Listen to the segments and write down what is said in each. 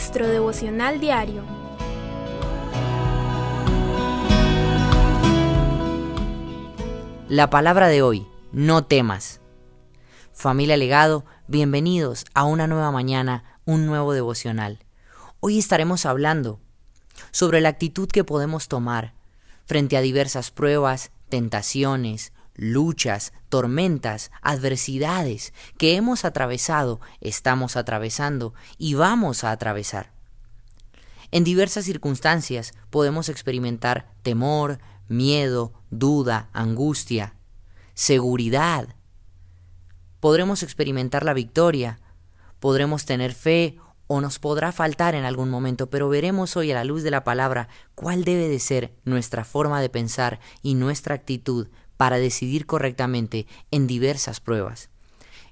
nuestro devocional diario. La palabra de hoy, no temas. Familia Legado, bienvenidos a una nueva mañana, un nuevo devocional. Hoy estaremos hablando sobre la actitud que podemos tomar frente a diversas pruebas, tentaciones, luchas, tormentas, adversidades que hemos atravesado, estamos atravesando y vamos a atravesar. En diversas circunstancias podemos experimentar temor, miedo, duda, angustia, seguridad. Podremos experimentar la victoria, podremos tener fe o nos podrá faltar en algún momento, pero veremos hoy a la luz de la palabra cuál debe de ser nuestra forma de pensar y nuestra actitud para decidir correctamente en diversas pruebas.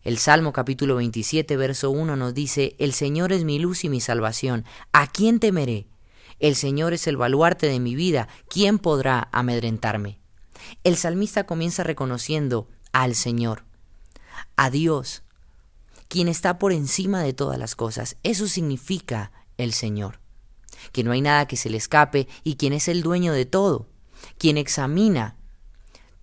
El Salmo capítulo 27, verso 1 nos dice, El Señor es mi luz y mi salvación, ¿a quién temeré? El Señor es el baluarte de mi vida, ¿quién podrá amedrentarme? El salmista comienza reconociendo al Señor, a Dios, quien está por encima de todas las cosas. Eso significa el Señor, que no hay nada que se le escape y quien es el dueño de todo, quien examina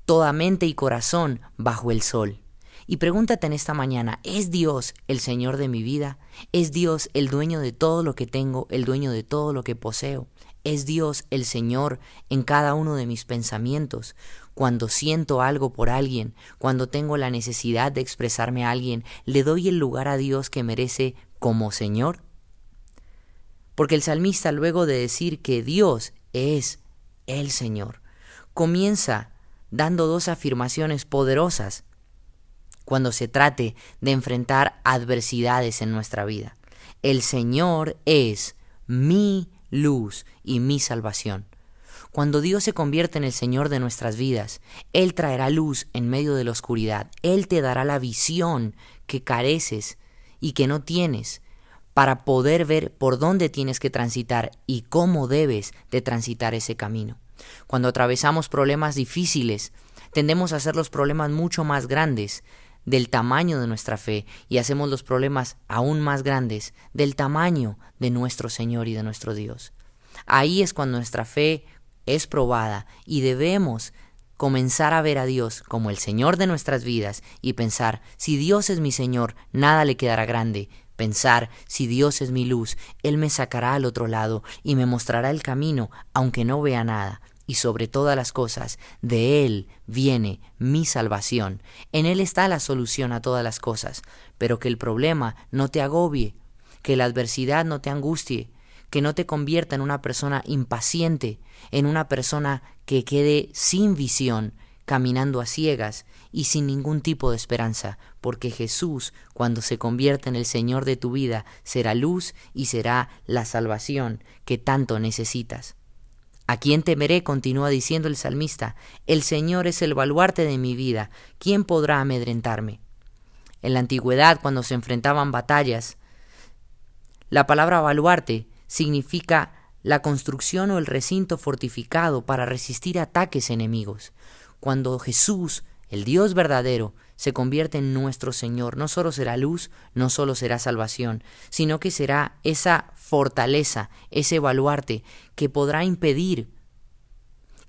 toda mente y corazón bajo el sol. Y pregúntate en esta mañana, ¿es Dios el Señor de mi vida? ¿Es Dios el dueño de todo lo que tengo, el dueño de todo lo que poseo? ¿Es Dios el Señor en cada uno de mis pensamientos? Cuando siento algo por alguien, cuando tengo la necesidad de expresarme a alguien, ¿le doy el lugar a Dios que merece como Señor? Porque el salmista luego de decir que Dios es el Señor, comienza dando dos afirmaciones poderosas cuando se trate de enfrentar adversidades en nuestra vida. El Señor es mi luz y mi salvación. Cuando Dios se convierte en el Señor de nuestras vidas, Él traerá luz en medio de la oscuridad. Él te dará la visión que careces y que no tienes para poder ver por dónde tienes que transitar y cómo debes de transitar ese camino. Cuando atravesamos problemas difíciles, tendemos a hacer los problemas mucho más grandes del tamaño de nuestra fe y hacemos los problemas aún más grandes del tamaño de nuestro Señor y de nuestro Dios. Ahí es cuando nuestra fe es probada y debemos comenzar a ver a Dios como el Señor de nuestras vidas y pensar, si Dios es mi Señor, nada le quedará grande. Pensar, si Dios es mi luz, Él me sacará al otro lado y me mostrará el camino, aunque no vea nada y sobre todas las cosas, de Él viene mi salvación. En Él está la solución a todas las cosas, pero que el problema no te agobie, que la adversidad no te angustie, que no te convierta en una persona impaciente, en una persona que quede sin visión, caminando a ciegas y sin ningún tipo de esperanza, porque Jesús, cuando se convierte en el Señor de tu vida, será luz y será la salvación que tanto necesitas. ¿A quién temeré? continúa diciendo el salmista. El Señor es el baluarte de mi vida. ¿Quién podrá amedrentarme? En la antigüedad, cuando se enfrentaban batallas, la palabra baluarte significa la construcción o el recinto fortificado para resistir ataques enemigos. Cuando Jesús, el Dios verdadero, se convierte en nuestro Señor, no solo será luz, no solo será salvación, sino que será esa fortaleza, ese baluarte que podrá impedir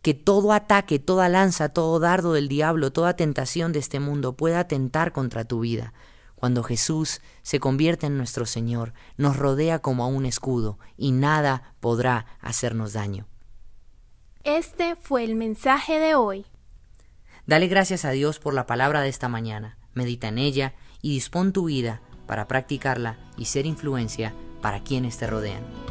que todo ataque, toda lanza, todo dardo del diablo, toda tentación de este mundo pueda atentar contra tu vida. Cuando Jesús se convierte en nuestro Señor, nos rodea como a un escudo y nada podrá hacernos daño. Este fue el mensaje de hoy. Dale gracias a Dios por la palabra de esta mañana, medita en ella y dispón tu vida para practicarla y ser influencia para quienes te rodean.